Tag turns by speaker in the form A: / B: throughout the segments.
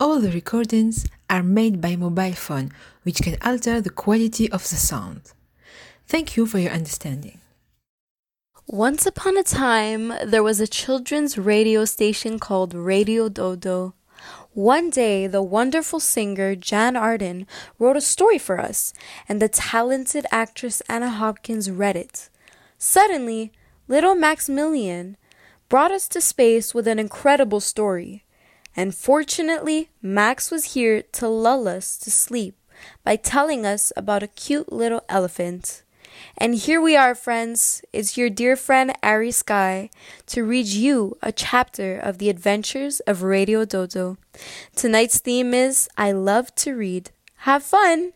A: all the recordings are made by mobile phone, which can alter the quality of the sound. Thank you for your understanding.
B: Once upon a time, there was a children's radio station called Radio Dodo. One day, the wonderful singer Jann Arden wrote a story for us, and the talented actress Anna Hopkins read it. Suddenly, little Maximilian brought us to space with an incredible story. And fortunately, Max was here to lull us to sleep by telling us about a cute little elephant. And here we are, friends. It's your dear friend Ari Sky to read you a chapter of the adventures of Radio Dodo. Tonight's theme is I love to read. Have fun!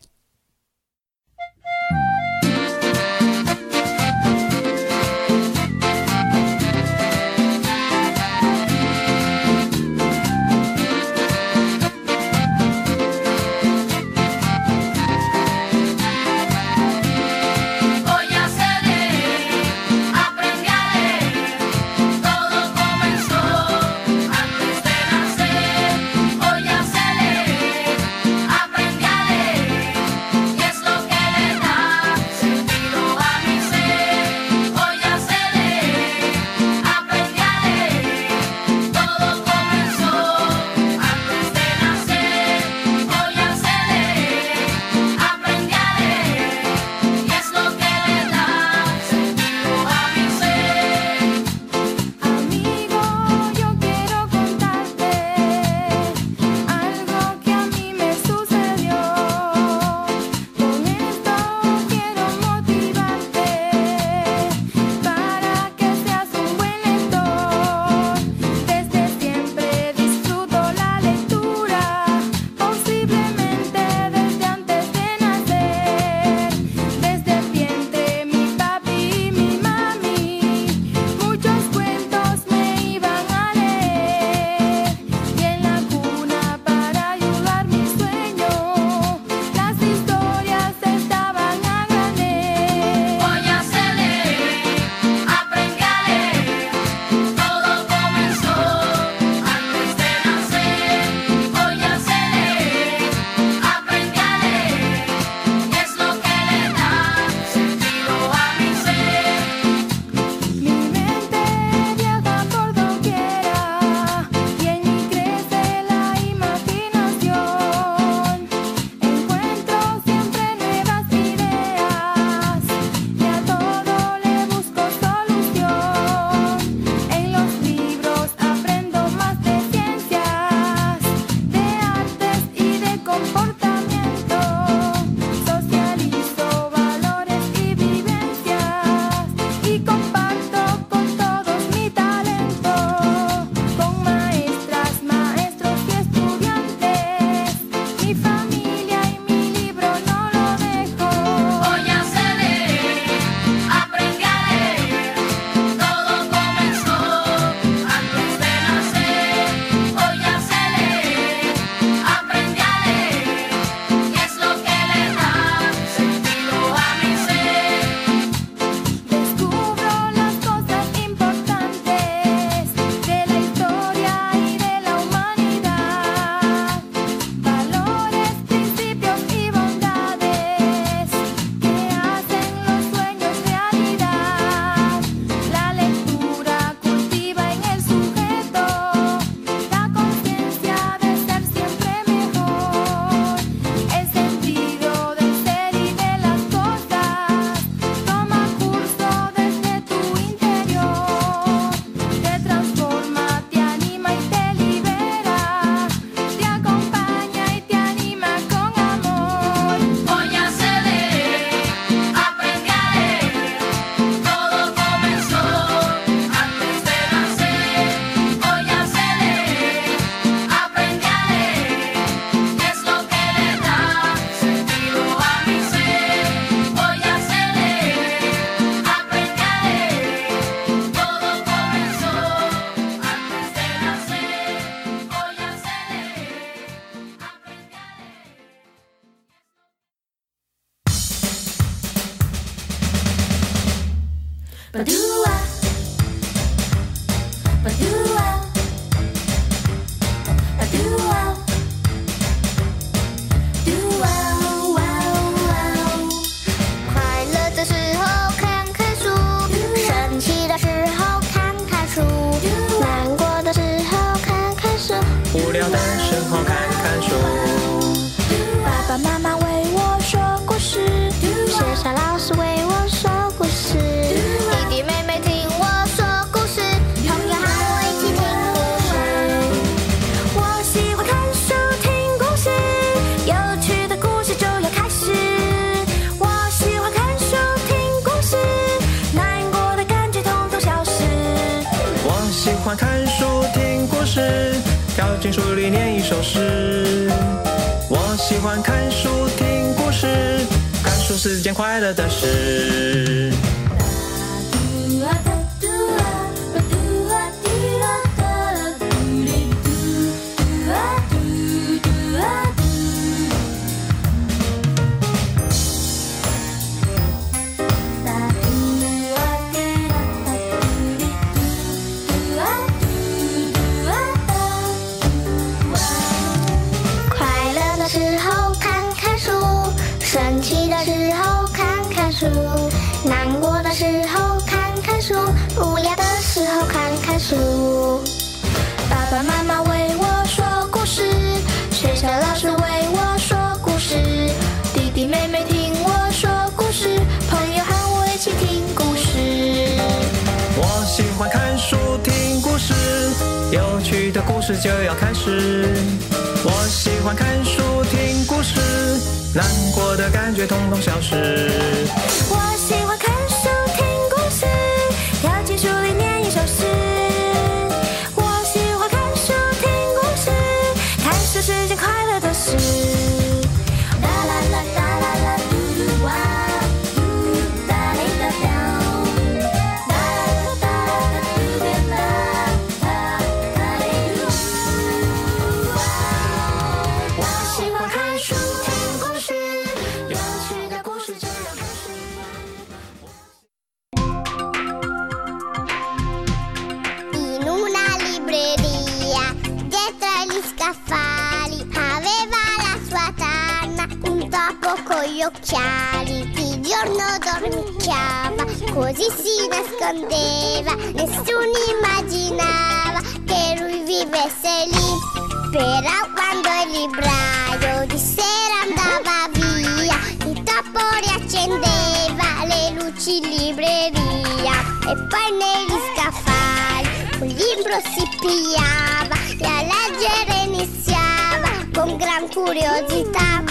C: nascondeva, nessuno immaginava che lui vivesse lì. Però quando il libraio di sera andava via, il topo riaccendeva le luci in libreria e poi negli scaffali un libro si pigliava e a leggere iniziava con gran curiosità.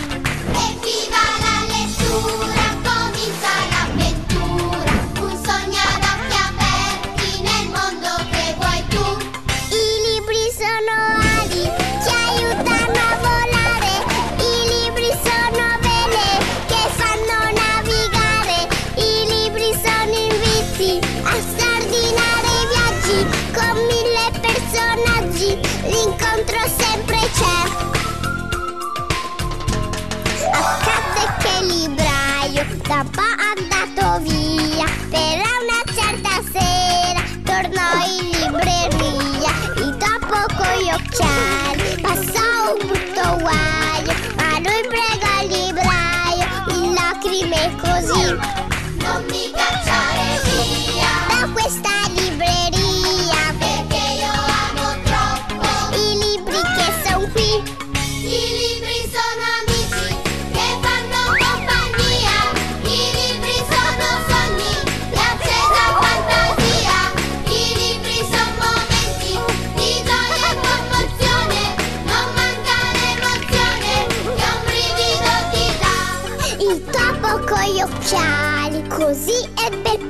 C: Evviva la lettura! da un andato via, però una certa sera tornò in libreria e dopo con gli occhiali passò un brutto guaio, ma lui pregò il libraio in lacrime così. Non mi cacciare!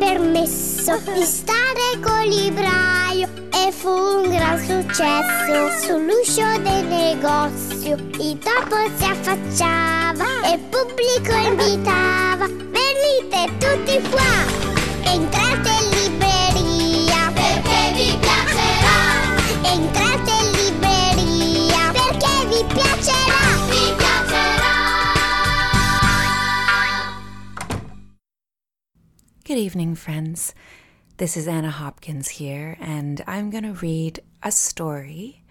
C: permesso di stare col l'ibraio e fu un gran successo sull'uscio del negozio. Il topo si affacciava e il pubblico invitava. Venite tutti qua, entrate in libreria perché vi piacerà. Entrate
D: good evening, friends. This is Anna Hopkins here, and I'm going to read a story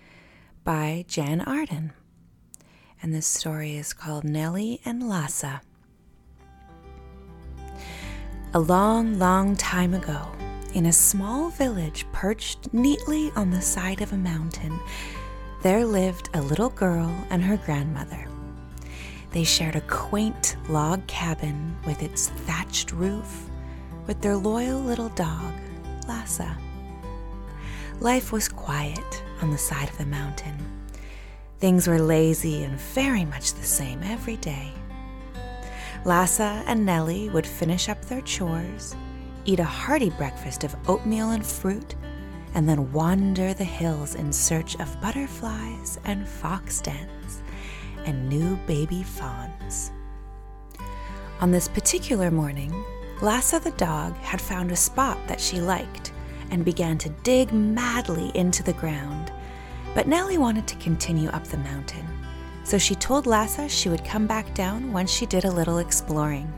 D: by Jann Arden. And this story is called Nellie and Lassa. A long, long time ago, in a small village perched neatly on the side of a mountain, there lived a little girl and her grandmother. They shared a quaint log cabin with its thatched roof with their loyal little dog, Lassa. Life was quiet on the side of the mountain. Things were lazy and very much the same every day. Lassa and Nellie would finish up their chores, eat a hearty breakfast of oatmeal and fruit, and then wander the hills in search of butterflies and fox dens and new baby fawns. On this particular morning, Lassa the dog had found a spot that she liked and began to dig madly into the ground. But Nellie wanted to continue up the mountain, so she told Lassa she would come back down once she did a little exploring.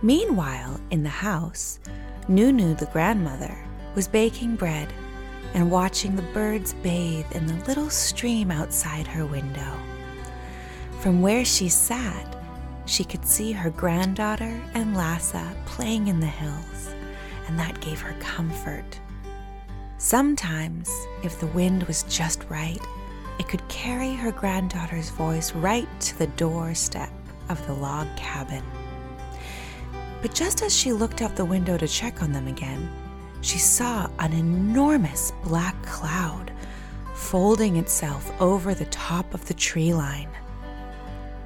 D: Meanwhile, in the house, Nunu the grandmother was baking bread and watching the birds bathe in the little stream outside her window. From where she sat, she could see her granddaughter and Lassa playing in the hills, and that gave her comfort. Sometimes, if the wind was just right, it could carry her granddaughter's voice right to the doorstep of the log cabin. But just as she looked out the window to check on them again, she saw an enormous black cloud folding itself over the top of the tree line.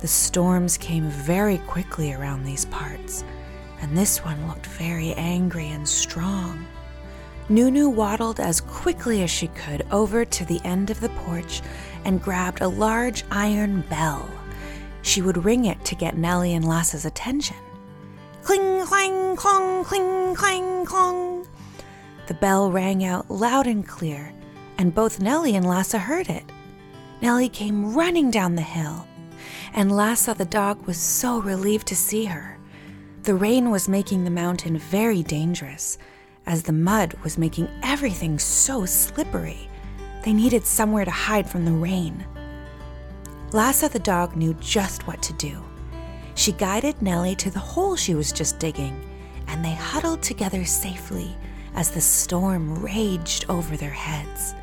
D: The storms came very quickly around these parts, and this one looked very angry and strong. Nunu waddled as quickly as she could over to the end of the porch and grabbed a large iron bell. She would ring it to get Nellie and Lassa's attention. Cling, clang, clong, cling, clang, clong. The bell rang out loud and clear, and both Nellie and Lassa heard it. Nellie came running down the hill, and Lassa the dog was so relieved to see her. The rain was making the mountain very dangerous, as the mud was making everything so slippery. They needed somewhere to hide from the rain. Lassa the dog knew just what to do. She guided Nellie to the hole she was just digging, and they huddled together safely as the storm raged over their heads.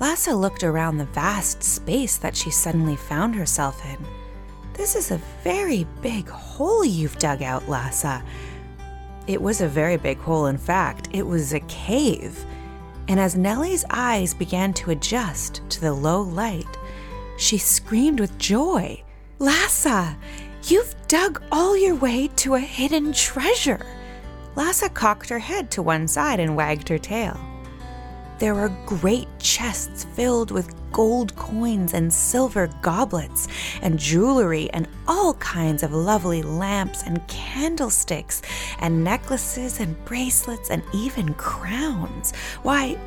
D: Lassa looked around the vast space that she suddenly found herself in. This is a very big hole you've dug out, Lassa. It was a very big hole, in fact, it was a cave. And as Nellie's eyes began to adjust to the low light, she screamed with joy Lassa, you've dug all your way to a hidden treasure. Lassa cocked her head to one side and wagged her tail. There were great chests filled with gold coins and silver goblets and jewelry and all kinds of lovely lamps and candlesticks and necklaces and bracelets and even crowns. Why,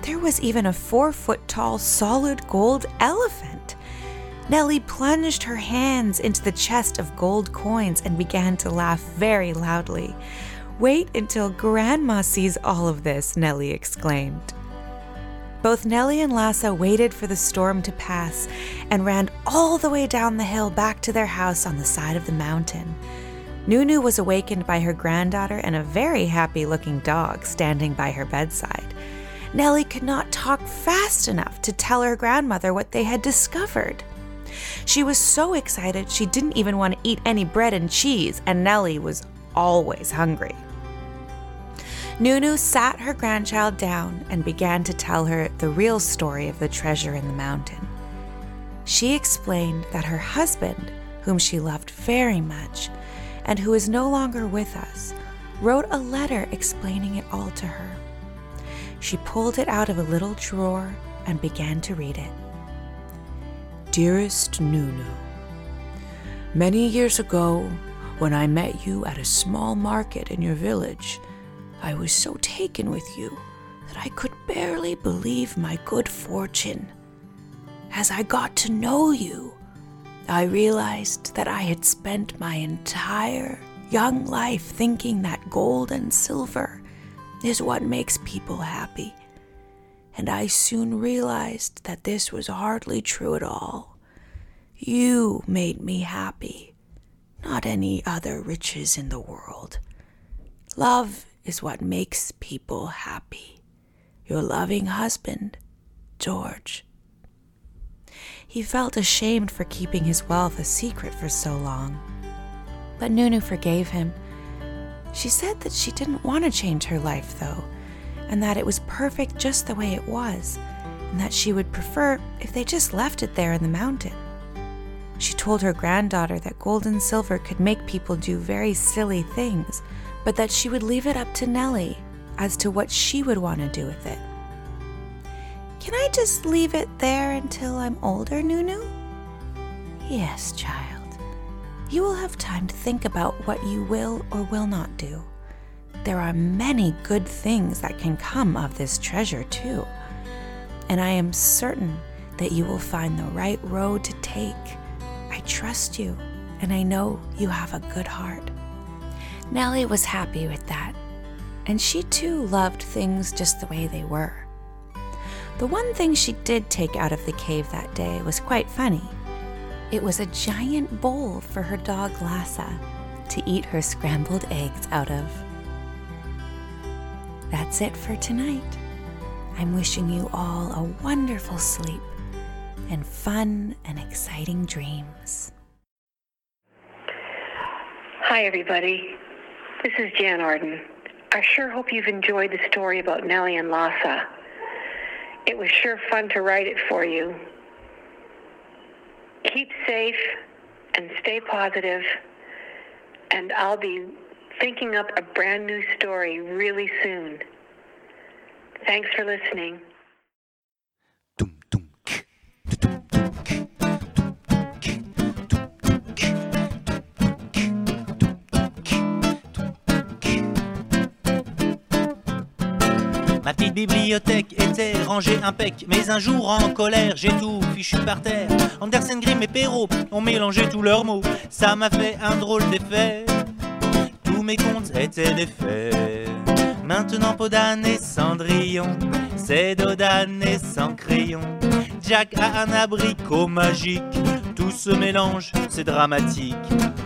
D: there was even a four foot tall solid gold elephant. Nellie plunged her hands into the chest of gold coins and began to laugh very loudly. Wait until Grandma sees all of this, Nellie exclaimed. Both Nellie and Lassa waited for the storm to pass and ran all the way down the hill back to their house on the side of the mountain. Nunu was awakened by her granddaughter and a very happy looking dog standing by her bedside. Nellie could not talk fast enough to tell her grandmother what they had discovered. She was so excited she didn't even want to eat any bread and cheese, and Nellie was always hungry. Nunu sat her grandchild down and began to tell her the real story of the treasure in the mountain. She explained that her husband, whom she loved very much and who is no longer with us, wrote a letter explaining it all to her. She pulled it out of a little drawer and began to read it. Dearest Nunu, Many years ago, when I met you at a small market in your village, I was so taken with you that I could barely believe my good fortune. As I got to know you, I realized that I had spent my entire young life thinking that gold and silver is what makes people happy. And I soon realized that this was hardly true at all. You made me happy, not any other riches in the world. Love is what makes people happy. Your loving husband, George. He felt ashamed for keeping his wealth a secret for so long. But Nunu forgave him. She said that she didn't want to change her life, though, and that it was perfect just the way it was, and that she would prefer if they just left it there in the mountain. She told her granddaughter that gold and silver could make people do very silly things, but that she would leave it up to Nellie as to what she would want to do with it. Can I just leave it there until I'm older, Nunu? Yes, child. You will have time to think about what you will or will not do. There are many good things that can come of this treasure, too. And I am certain that you will find the right road to take. I trust you, and I know you have a good heart. Nellie was happy with that, and she too loved things just the way they were. The one thing she did take out of the cave that day was quite funny. It was a giant bowl for her dog Lassa to eat her scrambled eggs out of. That's it for tonight. I'm wishing you all a wonderful sleep and fun and exciting dreams.
E: Hi, everybody. This is Jann Arden. I sure hope you've enjoyed the story about Nellie and Lhasa. It was sure fun to write it for you. Keep safe and stay positive, and I'll be thinking up a brand new story really soon. Thanks for listening.
F: Ma petite bibliothèque était rangée impec, mais un jour en colère, j'ai tout fichu par terre. Andersen, Grimm et Perrault ont mélangé tous leurs mots, ça m'a fait un drôle d'effet. Tous mes comptes étaient des faits. Maintenant Podane et Cendrillon, c'est Dodane et sans crayon. Jack a un abricot magique, tout se mélange, c'est dramatique.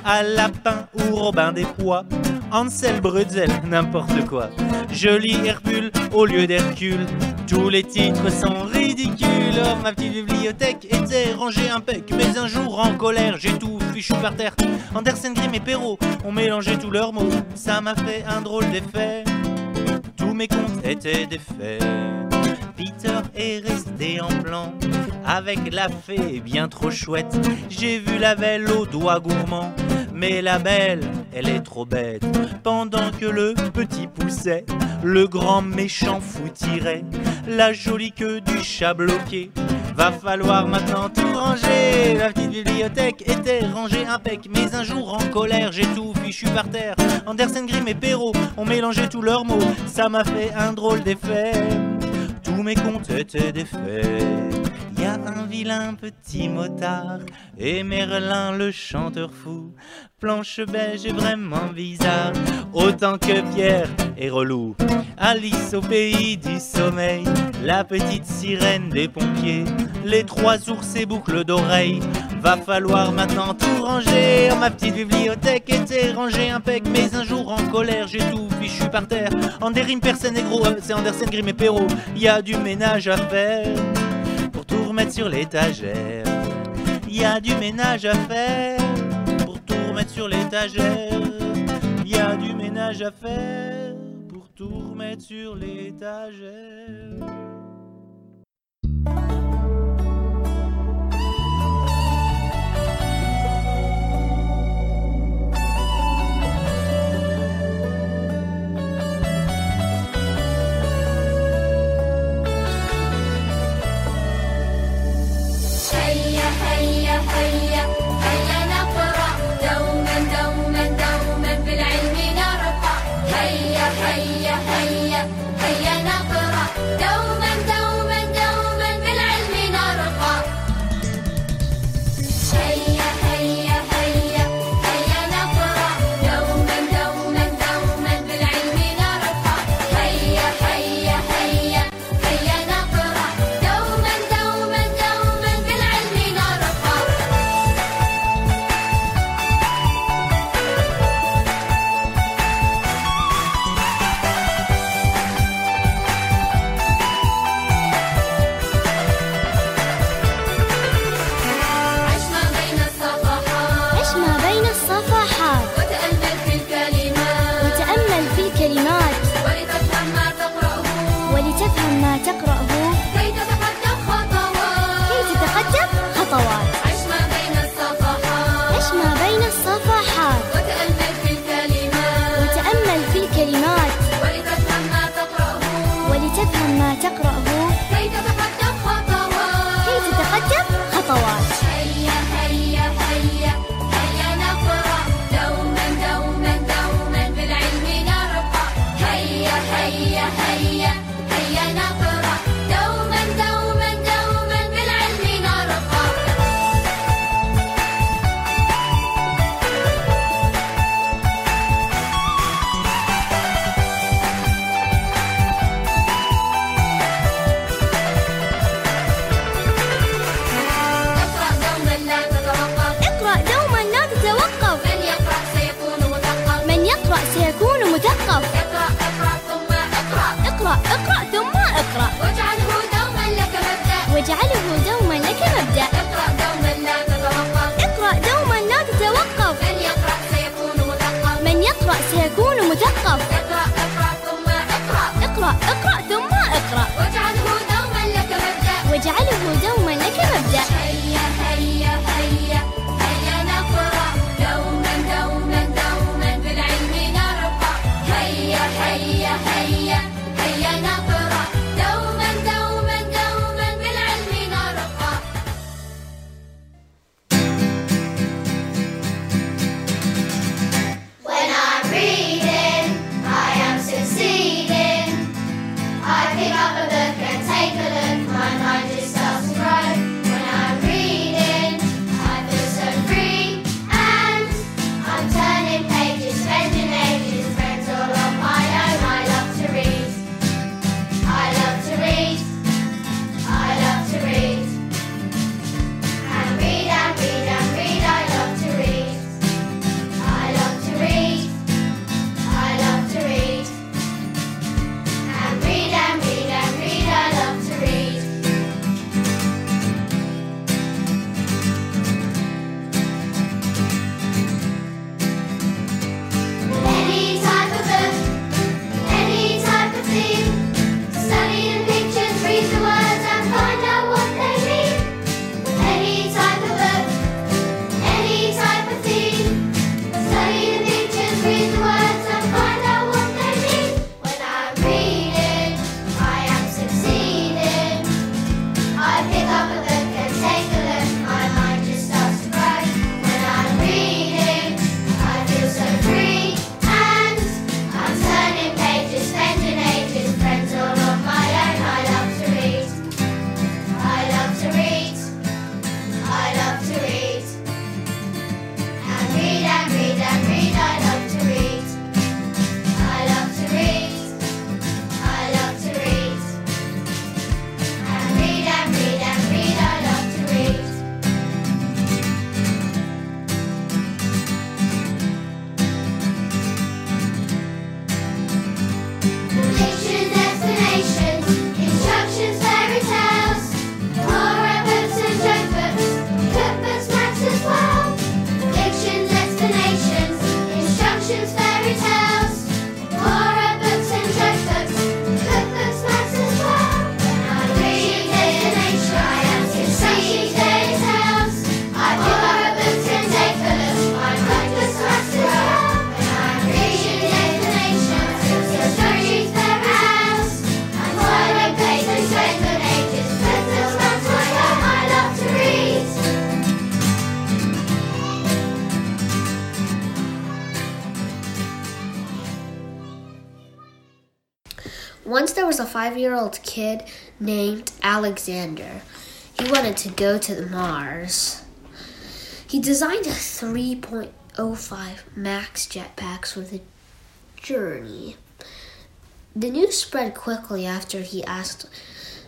F: À lapin ou Robin des Bois, Ansel Brutzel, n'importe quoi. Je lis Hercule au lieu d'Hercule. Tous les titres sont ridicules. Oh, ma petite bibliothèque était rangée impec. Mais un jour en colère, j'ai tout fichu par terre. Andersen, Grimm et Perrault ont mélangé tous leurs mots. Ça m'a fait un drôle d'effet. Tous mes comptes étaient des faits. Peter est resté en blanc avec la fée bien trop chouette. J'ai vu la belle aux doigts gourmands, mais la belle, elle est trop bête. Pendant que le petit poussait, le grand méchant fou tirait la jolie queue du chat bloqué. Va falloir maintenant tout ranger. La petite bibliothèque était rangée impec, mais un jour en colère, j'ai tout fichu par terre. Andersen, Grimm et Perrault ont mélangé tous leurs mots, ça m'a fait un drôle d'effet. Tous mes comptes étaient des un vilain petit motard et Merlin le chanteur fou. Planche beige est vraiment bizarre, autant que Pierre est relou. Alice au pays du sommeil, la petite sirène des pompiers, les trois ours et boucles d'oreilles. Va falloir maintenant tout ranger. Ma petite bibliothèque était rangée impec, mais un jour en colère, j'ai tout fichu par terre. Andérine, personne et gros, c'est Andersen, Grimm et Perrault. Y a du ménage à faire remettre sur l'étagère. Y a du ménage à faire pour tout remettre sur l'étagère. Y a du ménage à faire pour tout remettre sur l'étagère.
G: hayya hayya five year old kid named Alexander. He wanted to go to Mars. He designed a 3.05 Max jetpack for the journey. The news spread quickly after he asked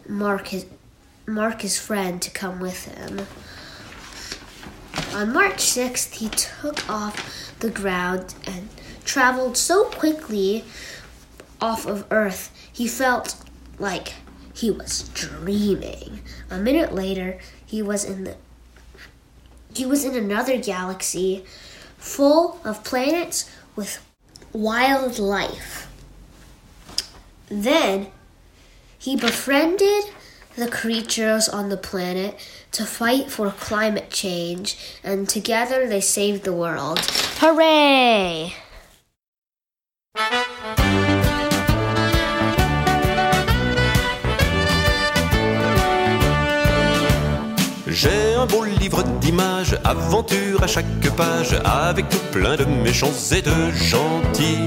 G: Mark his, Mark, his friend, to come with him. On March 6th, he took off the ground and traveled so quickly off of Earth, he felt like he was dreaming. A minute later, he was in the he was in another galaxy full of planets with wildlife. Then
H: he befriended the creatures on the planet to fight for climate change, and together they saved the world. Hooray!
I: J'ai un beau livre d'images, aventures à chaque page, avec tout plein de méchants et de gentils.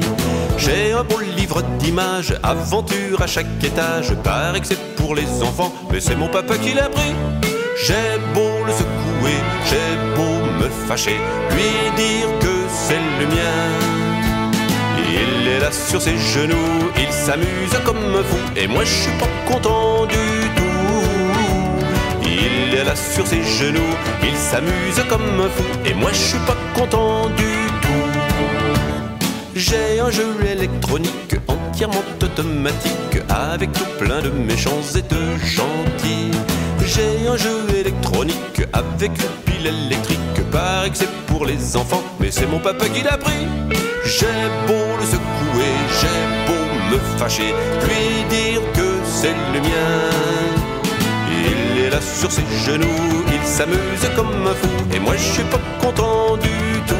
I: J'ai un beau livre d'images, aventures à chaque étage, paraît que c'est pour les enfants, mais c'est mon papa qui l'a pris. J'ai beau le secouer, j'ai beau me fâcher, lui dire que c'est le mien. Il est là sur ses genoux, il s'amuse comme un fou, et moi je suis pas content du tout. Il est là sur ses genoux, il s'amuse comme un fou, et moi je suis pas content du tout. J'ai un jeu électronique entièrement automatique, avec tout plein de méchants et de gentils. J'ai un jeu électronique avec une pile électrique, paraît que c'est pour les enfants, mais c'est mon papa qui l'a pris. J'ai beau le secouer, j'ai beau me fâcher, lui dire que c'est le mien. Il est là sur ses genoux, il s'amuse comme un fou, et moi je suis pas content du tout.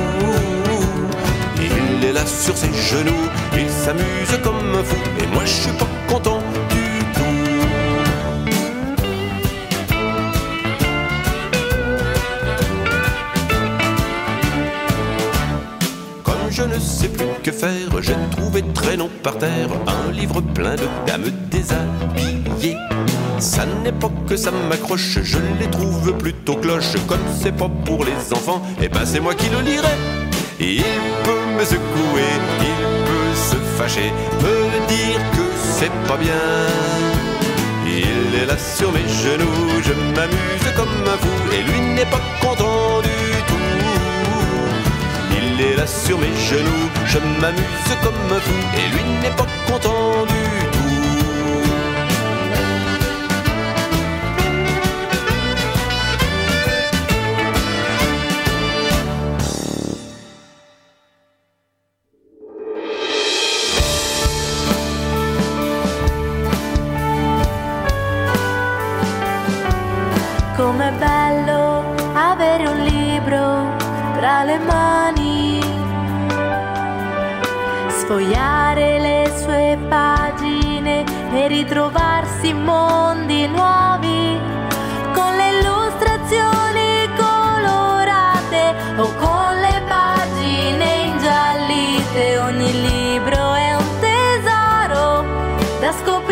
I: Il est là sur ses genoux, il s'amuse comme un fou, et moi je suis pas content du tout. Comme je ne sais plus que faire, j'ai trouvé traînant par terre un livre plein de dames déshabillées. Ça n'est pas que ça m'accroche, je les trouve plutôt cloches. Comme c'est pas pour les enfants, et ben c'est moi qui le lirai. Il peut me secouer, il peut se fâcher, me dire que c'est pas bien. Il est là sur mes genoux, je m'amuse comme un fou, et lui n'est pas content du tout. Il est là sur mes genoux, je m'amuse comme un fou, et lui n'est pas content du tout.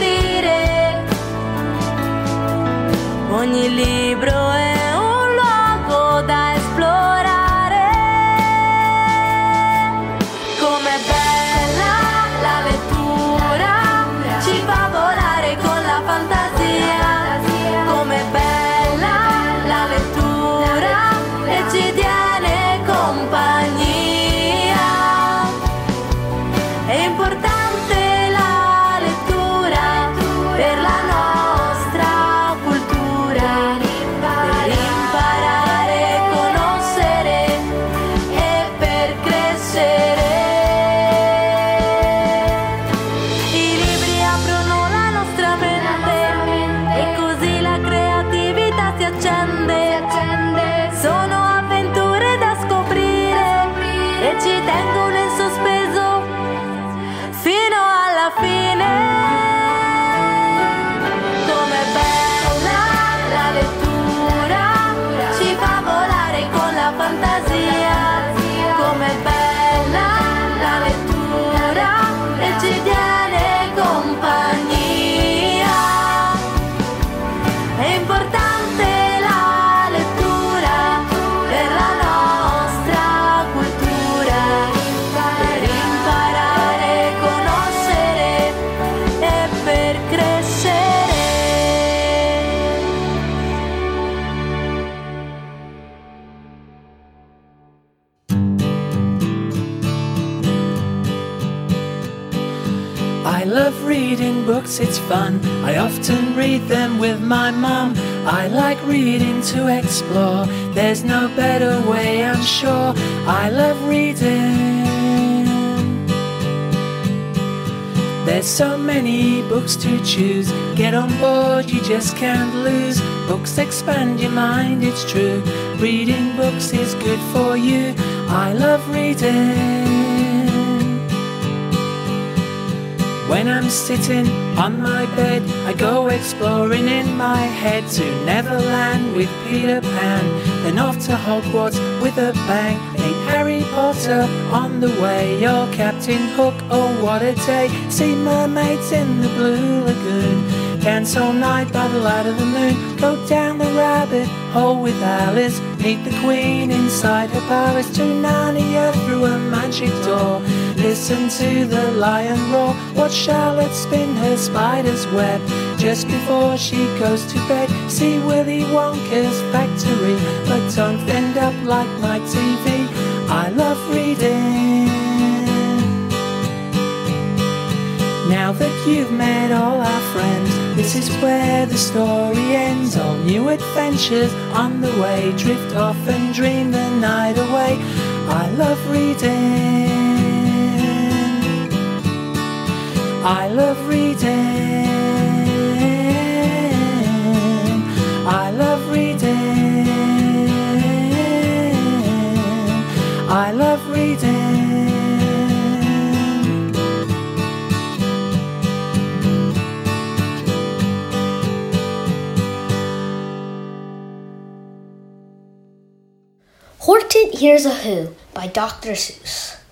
J: Scoprire. Ogni libro è
K: love reading books, it's fun. I often read them with my mom. I like reading to explore. There's no better way, I'm sure. I love reading. There's so many books to choose. Get on board, you just can't lose. Books expand your mind, it's true. Reading books is good for you. I love reading. When I'm sitting on my bed, I go exploring in my head to Neverland with Peter Pan, then off to Hogwarts with a bang. Meet Harry Potter on the way, you're Captain Hook, oh what a day! See mermaids in the blue lagoon, dance all night by the light of the moon, go down the rabbit hole with Alice, meet the Queen inside her palace, to Narnia through a magic door. Listen to the lion roar, watch Charlotte spin her spider's web. Just before she goes to bed, see Willy Wonka's factory. But don't end up like my TV, I love reading. Now that you've met all our friends, this is where the story ends. All new adventures on the way, drift off and dream the night away. I love reading. I love reading. I love reading. I love reading.
H: Horton Hears a Who by Dr. Seuss.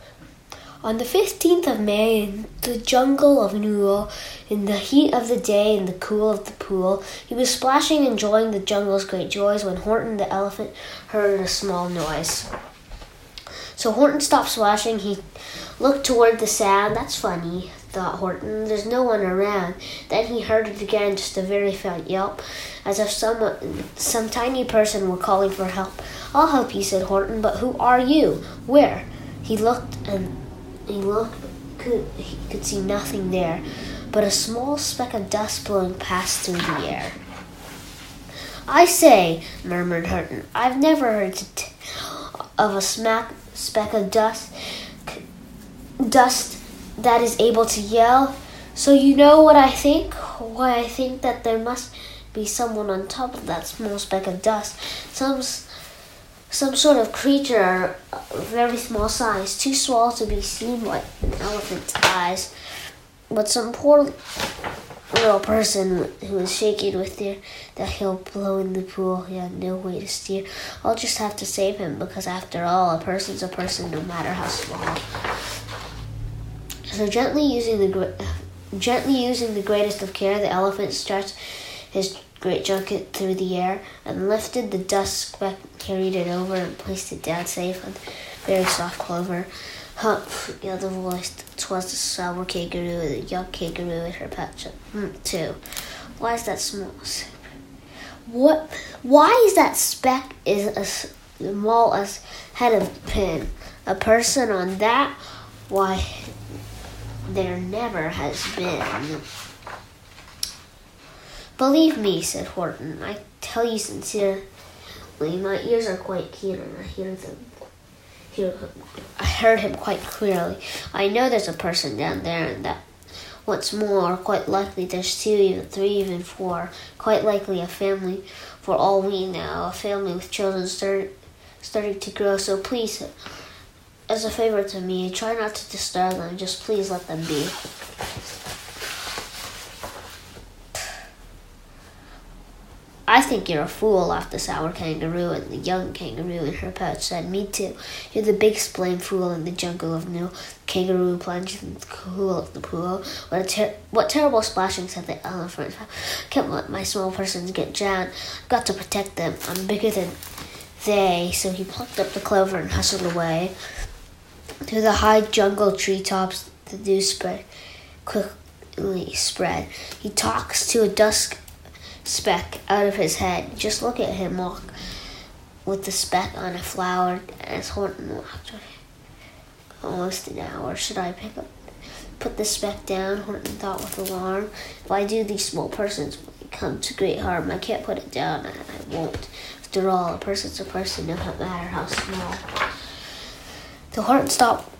H: On the 15th of May, in the jungle of Nool, in the heat of the day and the cool of the pool, he was splashing, enjoying the jungle's great joys, when Horton the elephant heard a small noise. So Horton stopped splashing. He looked toward the sound. That's funny, thought Horton. There's no one around. Then he heard it again, just a very faint yelp, as if some some tiny person were calling for help. I'll help you, said Horton. But who are you? Where? He looked and he looked, could he could see nothing there, but a small speck of dust blowing past through the air. I say, murmured Horton, I've never heard t- of a smack speck of dust, dust that is able to yell. So you know what I think? Why I think that there must be someone on top of that small speck of dust, some some sort of creature very small size, too small to be seen by an elephant's eyes, but some poor little person who was shaking with fear that he'll blow in the pool. He had no way to steer. I'll just have to save him because, after all, a person's a person, no matter how small. So gently using the gently using the greatest of care, the elephant stretched his great junket through the air and lifted the dust speck, carried it over, and placed it down safe on very soft clover. Humph! yelled a voice. Twas the sour kangaroo, and the young kangaroo in her pouch mm, too. Why is that small? What? Why is that speck is as small as head of pin? A person on that? Why? There never has been. Believe me, said Horton. I tell you sincerely, my ears are quite keen and I hear them. I heard him quite clearly. I know there's a person down there, and that what's more, quite likely there's two, even three, even four. Quite likely a family, for all we know, a family with children start, starting to grow. So please, as a favor to me, try not to disturb them. Just please let them be. I think you're a fool, laughed the sour kangaroo, and the young kangaroo in her pouch said, Me too. You're the big blame fool in the jungle of Nool. Kangaroo plunged in the cool of the pool. What, a ter- what terrible splashing, said the elephant. Can't let my small persons get drowned. I've got to protect them. I'm bigger than they. So he plucked up the clover and hustled away. Through the high jungle treetops, the dew spread quickly spread. He talks to a dusk speck out of his head. Just look at him walk with the speck on a flower And as Horton walked. Almost an hour. Should I pick up put the speck down? Horton thought with alarm. If I do these small persons come to great harm. I can't put it down and I won't. After all, a person's a person no matter how small. The Horton stopped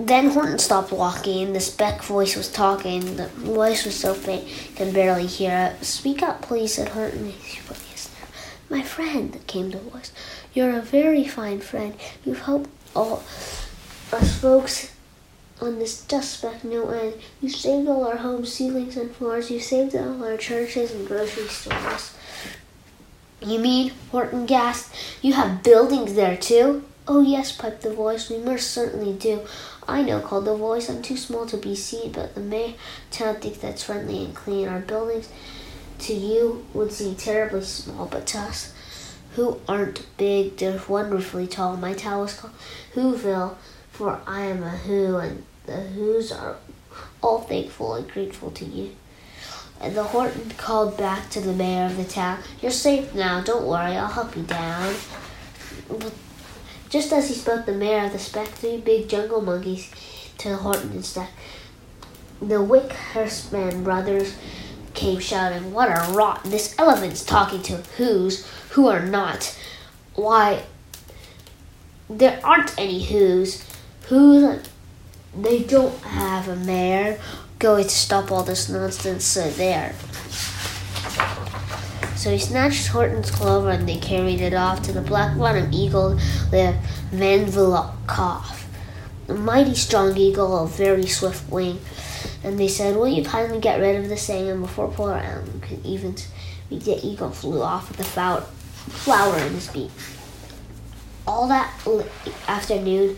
H: Then Horton stopped walking. The speck voice was talking. The voice was so faint, he could barely hear it. Speak up, please, said Horton. My friend, came the voice. You're a very fine friend. You've helped all us folks on this dust speck no end. You saved all our homes, ceilings, and floors. You saved all our churches and grocery stores. You mean, Horton gasped, you have buildings there too? Oh, yes, piped the voice. We most certainly do. I know, called the voice. I'm too small to be seen, but the mayor town thinks that's friendly and clean. Our buildings to you would seem terribly small, but to us who aren't big, they're wonderfully tall. My town is called Whoville, for I am a Who, and the Who's are all thankful and grateful to you. And the Horton called back to the mayor of the town, You're safe now, don't worry, I'll help you down. But just as he spoke, the mayor of the speck, three big jungle monkeys to Horton and Stack. The Wickersham brothers came shouting, What a rot! This elephant's talking to who's who are not. Why, there aren't any who's. Who's. They don't have a mayor going to stop all this nonsense, so there. So he snatched Horton's clover and they carried it off to the black bottom eagle, the Manvilakov, a mighty strong eagle of very swift wing. And they said, Will you kindly get rid of this thing? And before poor Alan could even speak, the eagle flew off with the flower, in his beak. All that afternoon,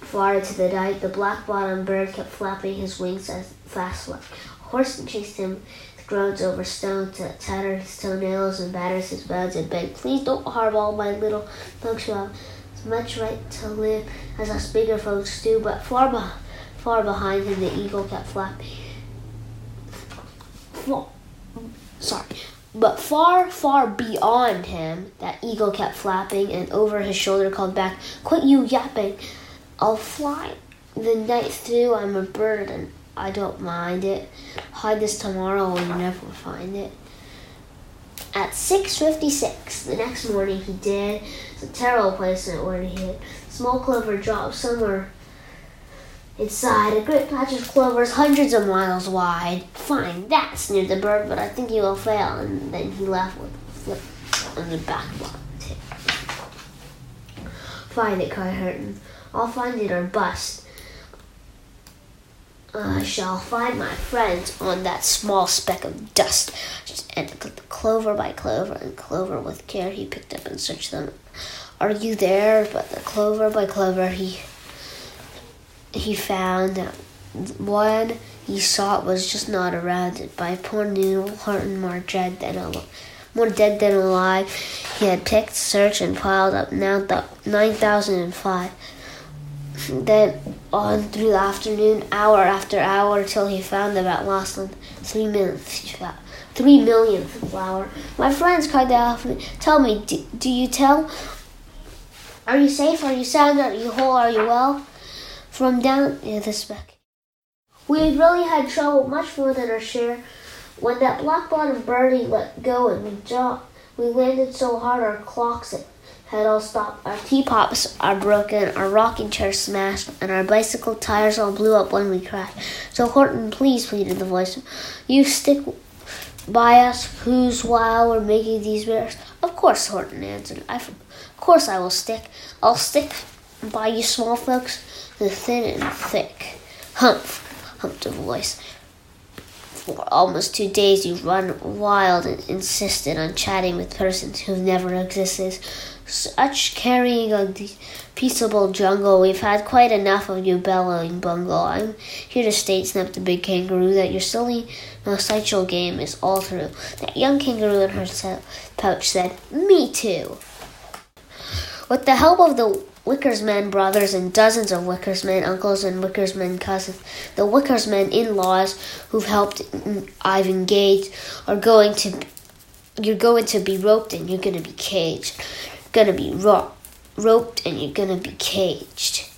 H: far into the night, the black bottom bird kept flapping his wings as fast as horse chased him groans over stone to tatter his toenails and batters his bones and begged, Please don't harm all my little folks who have as much right to live as us bigger folks do. But far, be- far behind him, the eagle kept flapping. Sorry. But far, far beyond him, that eagle kept flapping and over his shoulder called back, Quit you yapping. I'll fly the night through. I'm a bird and I don't mind it. Hide this tomorrow or you never find it. At 6.56 the next morning he did. It's a terrible place where he hit. Small clover dropped somewhere inside. A great patch of clovers hundreds of miles wide. Fine, that's near the bird, but I think he will fail. And then he left with a flip on the back block. Find it, cried Horton. I'll find it or bust. I shall find my friends on that small speck of dust. And clover by clover and clover with care he picked up and searched them. Are you there? But the clover by clover he he found one he sought was just not around it. By poor noon, Horton more dead than alive. More dead than alive. He had picked, searched, and piled up now th- 9,005. Then on through the afternoon, hour after hour, till he found about lost on three millionth, three millionth flower. My friends, cried elephant, tell me, do, do you tell? Are you safe? Are you sound? Are you whole? Are you well? From down near the speck. We really had trouble, much more than our share. When that black bottom birdie let go and we dropped, we landed so hard our clocks stopped. Our teapots are broken, our rocking chair smashed, and our bicycle tires all blew up when we crashed. So Horton, please, pleaded the voice, you stick by us who's while we're making these bears. Of course, Horton answered. I, of course I will stick. I'll stick by you small folks, the thin and thick. Humph, humped a voice. For almost two days you've run wild and insisted on chatting with persons who've never existed. Such carrying on the peaceable jungle. We've had quite enough of you bellowing bungle. I'm here to state, snapped the big kangaroo, that your silly nostalgical game is all through. That young kangaroo in her pouch said, Me too. With the help of the Wickersham brothers and dozens of Wickersham uncles and Wickersham cousins, the Wickersham in-laws who've helped I've engaged are going to you're going to be roped and you're going to be caged. To be ro- roped and you're to be caged.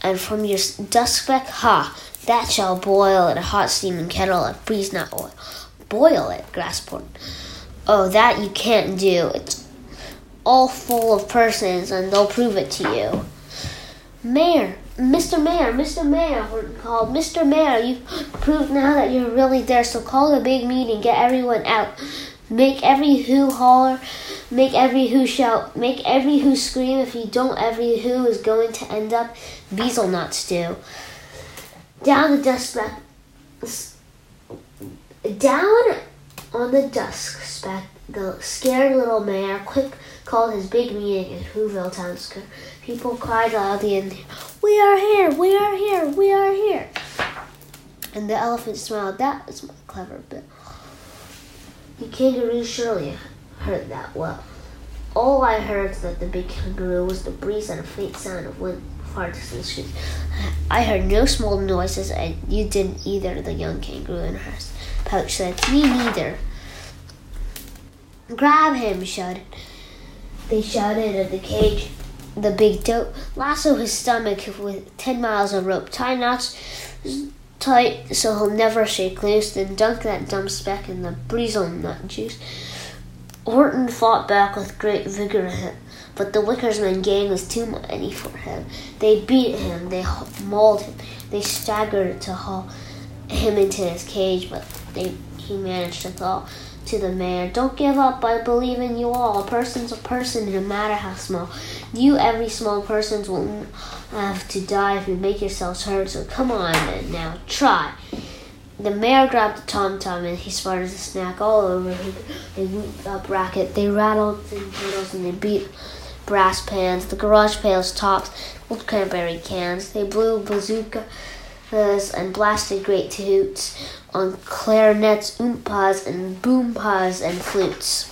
H: And from your dust speck, ha, that shall boil in a hot steaming kettle and freeze not oil. Boil it, Grassport. Oh, that you can't do. It's all full of persons and they'll prove it to you. Mayor, Mr. Mayor, Mr. Mayor, Horton called. Mr. Mayor, you've proved now that you're really there, so call a big meeting, get everyone out. Make every who holler, make every who shout, make every who scream. If you don't, every who is going to end up Beezle-Nut stew. Down the dust speck, down on the dusk speck, the scared little mayor quick called his big meeting in Whoville Town Square. People cried loudly and we are here, we are here, we are here. And the elephant smiled. That is my clever bit. The kangaroo surely heard that well. All I heard that the big kangaroo was the breeze and a faint sound of wind far distant streets. I heard no small noises, and you didn't either, the young kangaroo in her pouch said. Me neither. Grab him, shouted. They shouted at the cage. The big dope lasso his stomach with ten miles of rope. Tie knots tight so he'll never shake loose. Then dunk that dumb speck in the Beezle-Nut juice. Horton fought back with great vigor, but the Wickersham gang was too many for him. They beat him, they mauled him, they staggered to haul him into his cage, but they, he managed to call to the mayor, Don't give up, I believe in you all. A person's a person, no matter how small. You, every small person, will have to die if you make yourselves heard, so come on and now, try. The mayor grabbed the tom tom and he started to snack all over. He, they up racket, they rattled tin kettles and they beat brass pans, the garage pails tops, old cranberry cans. They blew bazookas and blasted great hoots on clarinets, oompas, and boompas and flutes.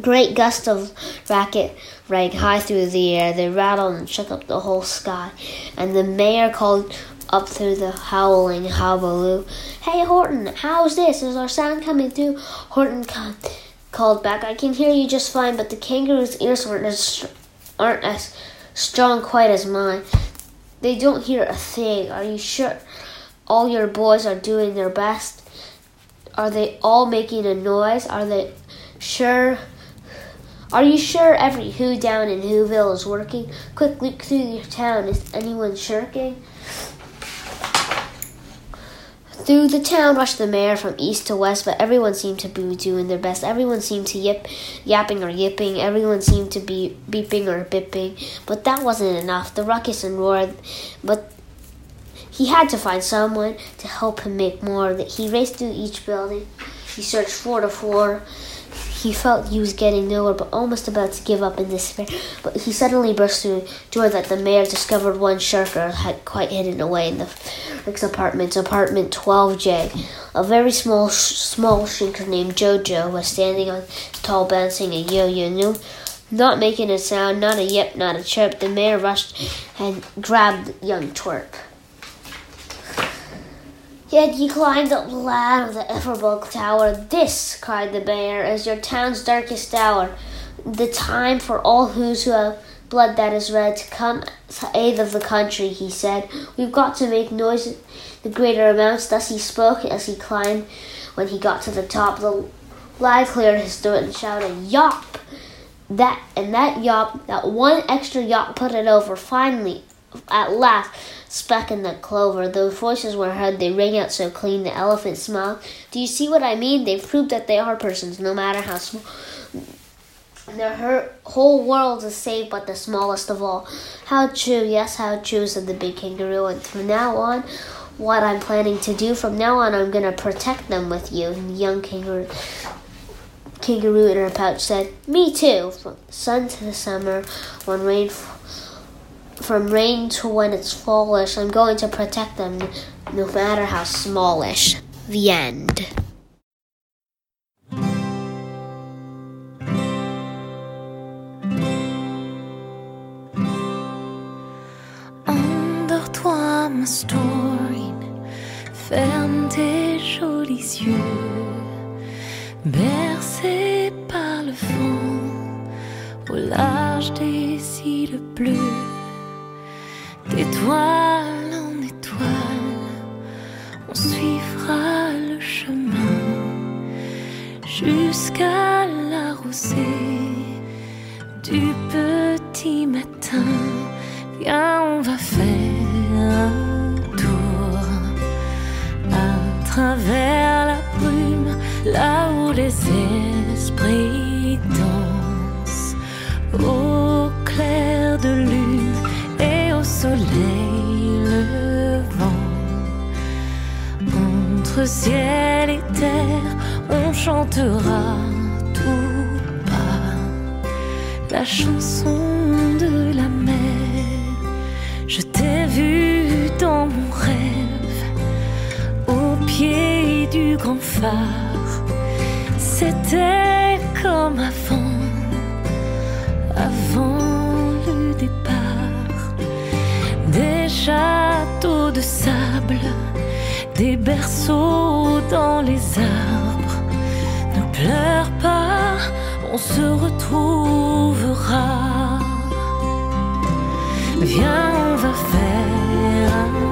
H: Great gusts of racket rang high through the air. They rattled and shook up the whole sky. And the mayor called up through the howling hullabaloo, Hey Horton, how's this? Is our sound coming through? Horton ca- called back, I can hear you just fine, but the kangaroo's ears aren't as, aren't as strong quite as mine. They don't hear a thing. Are you sure all your boys are doing their best? Are they all making a noise? Are they sure? Are you sure every who down in Whoville is working? Quick, look through your town. Is anyone shirking? Through the town rushed the mayor from east to west, but everyone seemed to be doing their best. Everyone seemed to yip, yapping or yipping. Everyone seemed to be beeping or bipping. But that wasn't enough. The ruckus and roar, but he had to find someone to help him make more. That he raced through each building. He searched floor to floor. He felt he was getting nowhere, but almost about to give up in despair. But he suddenly burst through a door that the mayor discovered one shirker had quite hidden away in the Rick's apartment, apartment 12J. A very small, small shrinker named Jojo was standing on tall bouncing a yo-yo. No, not making a sound, not a yip, not a chirp. The mayor rushed and grabbed young twerp. Yet he climbed up the ladder of the Eiffelberg Tower. This, cried the mayor, is your town's darkest hour. The time for all who's who have blood that is red to come to aid of the country, he said. We've got to make noise the greater amounts. Thus he spoke as he climbed. When he got to the top, the lad cleared his throat and shouted, Yop! That and that yop, that one extra yop put it over. Finally, at last, Speck and the clover. Those voices were heard. They rang out so clean. The elephant smiled. Do you see what I mean? They've proved that they are persons, no matter how small. Their whole world is saved, but the smallest of all. How true, yes, how true, said the big kangaroo. And from now on, what I'm planning to do, from now on, I'm going to protect them with you. And the young kangaroo, kangaroo in her pouch said, Me too. From sun to the summer, when rain, from rain to when it's fallish, I'm going to protect them, no matter how smallish. The end.
L: Endors-toi, ma storm. Ferme tes jolis yeux, bercé par le vent, au large des îles bleues, d'étoile en étoile, on suivra le chemin jusqu'à la rosée du petit matin. Viens, on va faire un tour à travers la brume, là où les esprits dansent au clair de lune soleil levant. Entre ciel et terre, on chantera tout bas la chanson de la mer. Je t'ai vu dans mon rêve, au pied du grand phare. C'était comme avant, des berceaux dans les arbres. Ne pleure pas, on se retrouvera. Viens, va faire un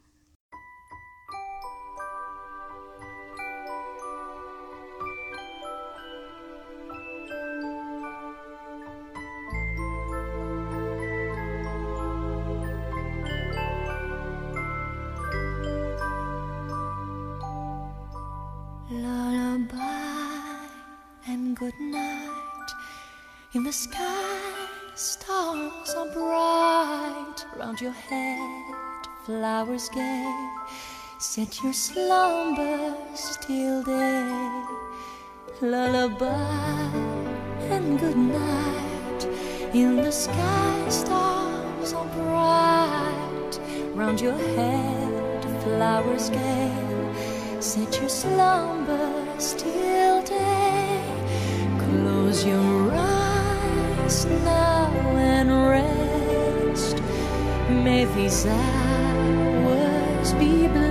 L: Set your slumbers till day. Lullaby and good night. In the sky, stars are bright round your head, flowers gay. Set your slumbers till day. Close your eyes now and rest. May these hours be blessed.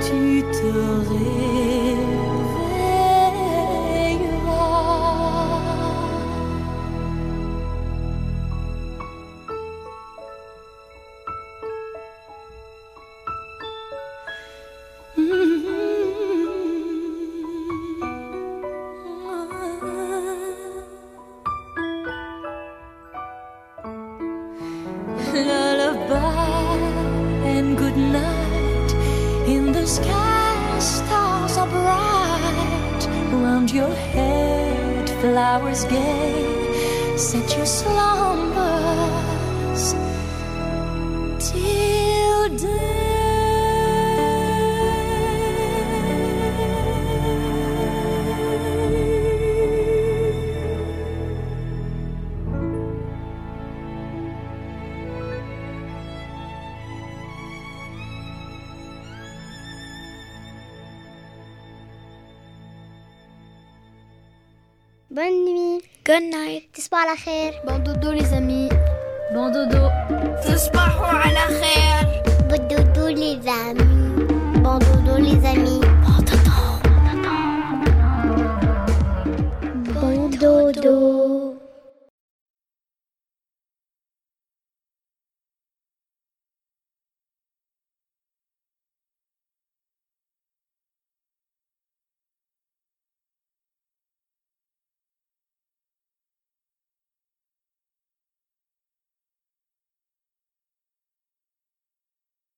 L: tu te réveilleras.
C: para